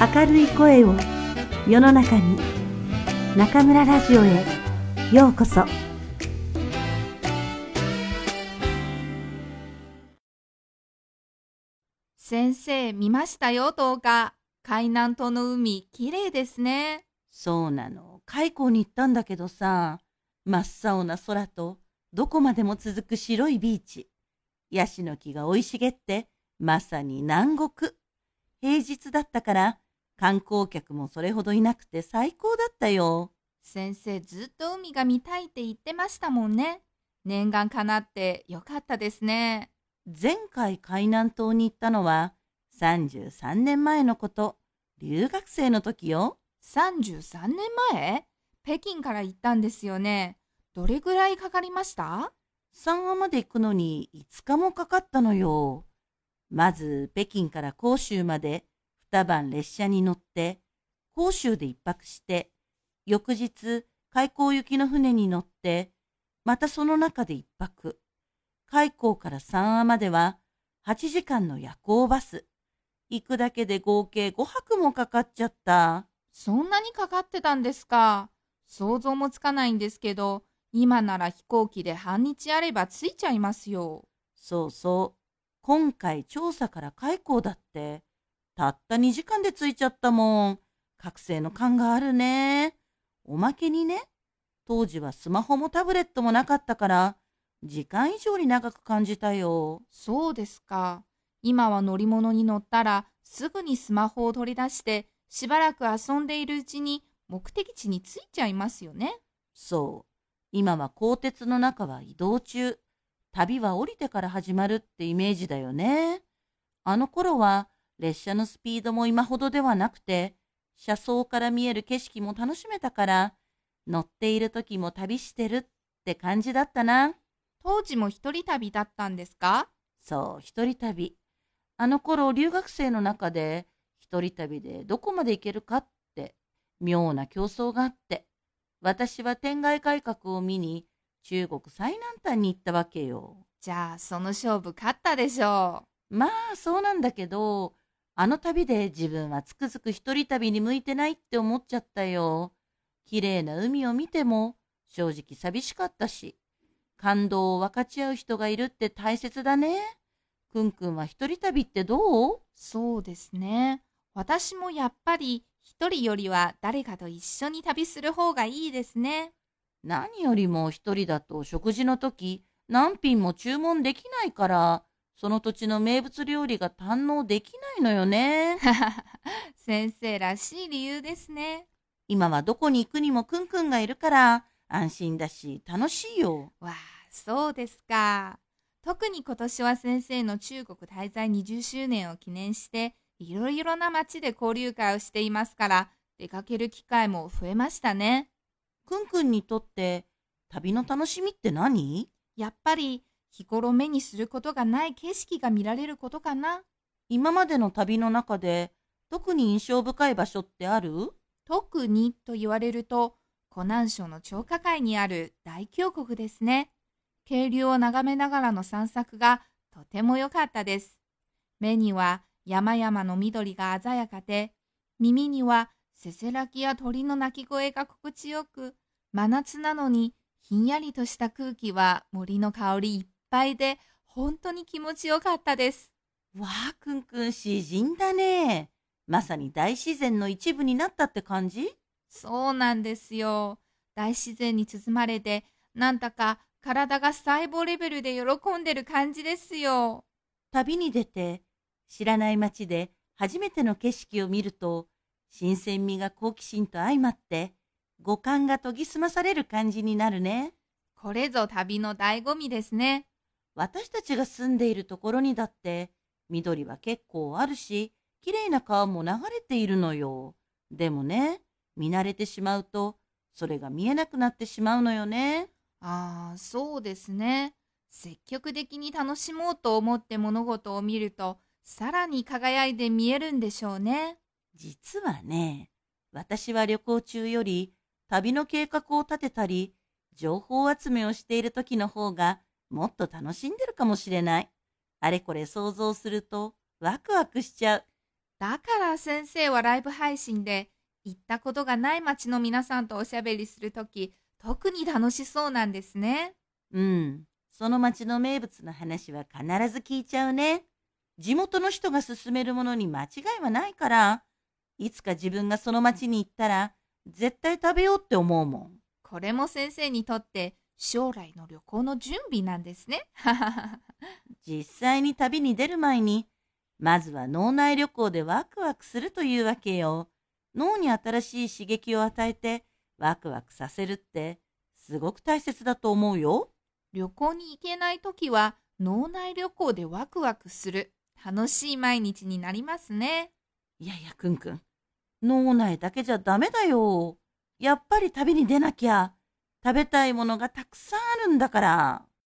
明るい声を世の中に中村ラジオへようこそ先生見ましたよ動画海南島の海きれいですねそうなの。開港に行ったんだけどさ、真っ青な空と、どこまでも続く白いビーチ。ヤシの木が生い茂って、まさに南国。平日だったから、観光客もそれほどいなくて最高だったよ。先生ずっと海が見たいって言ってましたもんね念願かなってよかったですね前回海南島に行ったのは、33年前のこと、留学生の時よ。33年前北京から行ったんですよねどれぐらいかかりました？三話まで行くのに5日もかかったのよ。まず北京から広州まで二晩列車に乗って、広州で一泊して、翌日開港行きの船に乗って、またその中で一泊。開港から三話までは8時間の夜行バス。行くだけで合計5泊もかかっちゃった。そんなにかかってたんですか想像もつかないんですけど今なら飛行機で半日あれば着いちゃいますよそうそう。今回調査から開港だって、たった2時間で着いちゃったもん。覚醒の感があるね。おまけにね、当時はスマホもタブレットもなかったから、時間以上に長く感じたよ。そうですか。今は乗り物に乗ったらすぐにスマホを取り出してしばらく遊んでいるうちに目的地に着いちゃいますよね。そう。今は鋼鉄の中は移動中。旅は降りてから始まるってイメージだよね。あの頃は列車のスピードも今ほどではなくて、車窓から見える景色も楽しめたから、乗っている時も旅してるって感じだったな。当時も一人旅だったんですか？そう、一人旅。あの頃留学生の中で、一人旅でどこまで行けるかって、妙な競争があって、私は天外改革を見に、中国最南端に行ったわけよ。じゃあその勝負勝ったでしょまあ、そうなんだけど、あの旅で自分はつくづく一人旅に向いてないって思っちゃったよ。綺麗な海を見ても、正直寂しかったし、感動を分かち合う人がいるって大切だね。くんくんは一人旅ってどう？う。そうですね。私もやっぱり一人よりは誰かと一緒に旅する方がいいですね。何よりも一人だと食事の時、何品も注文できないから、その土地の名物料理が堪能できないのよね。先生らしい理由ですね。今はどこに行くにもくんくんがいるから、安心だし楽しいよ。わあ、そうですか。特に今年は先生の中国滞在20周年を記念して、いろいろな街で交流会をしていますから、出かける機会も増えましたね。くんくんにとって旅の楽しみって何？やっぱり日頃目にすることがない景色が見られることかな？今までの旅の中で特に印象深い場所ってある？特にと言われると、湖南省の張家界にある大峡谷ですね。渓流を眺めながらの散策がとても良かったです。目には山々の緑が鮮やかで、耳にはせせらぎや鳥の鳴き声が心地よく、真夏なのにひんやりとした空気は森の香りいっぱいで、本当に気持ちよかったです。わあ、くんくん詩人だね。まさに大自然の一部になったって感じ？そうなんですよ。大自然に包まれて、なんだか体が細胞レベルで喜んでる感じですよ。旅に出て知らない街で初めての景色を見ると、新鮮味が好奇心と相まって、五感が研ぎ澄まされる感じになるね。これぞ旅の醍醐味ですね。私たちが住んでいるところにだって、緑は結構あるし、綺麗な川も流れているのよ。でもね、見慣れてしまうと、それが見えなくなってしまうのよね。ああ、そうですね。積極的に楽しもうと思って物事を見ると、さらに輝いて見えるんでしょうね。実はね、私は旅行中より旅の計画を立てたり、情報集めをしている時の方がもっと楽しんでるかもしれない。あれこれ想像するとワクワクしちゃう。だから先生はライブ配信で行ったことがない街の皆さんとおしゃべりするとき、特に楽しそうなんですね。うん。その町の名物の話は必ず聞いちゃうね。地元の人が勧めるものに間違いはないから、いつか自分がその町に行ったら、絶対食べようって思うもん。これも先生にとって将来の旅行の準備なんですね。実際に旅に出る前に、まずは脳内旅行でワクワクするというわけよ。脳に新しい刺激を与えてワクワクさせるって、すごく大切だと思うよ。旅行に行けないときは脳内旅行でワクワクする楽しい毎日になりますね。いやいや、くんくん。脳内だけじゃダメだよ。やっぱり旅に出なきゃ。食べたいものがたくさんあるんだから。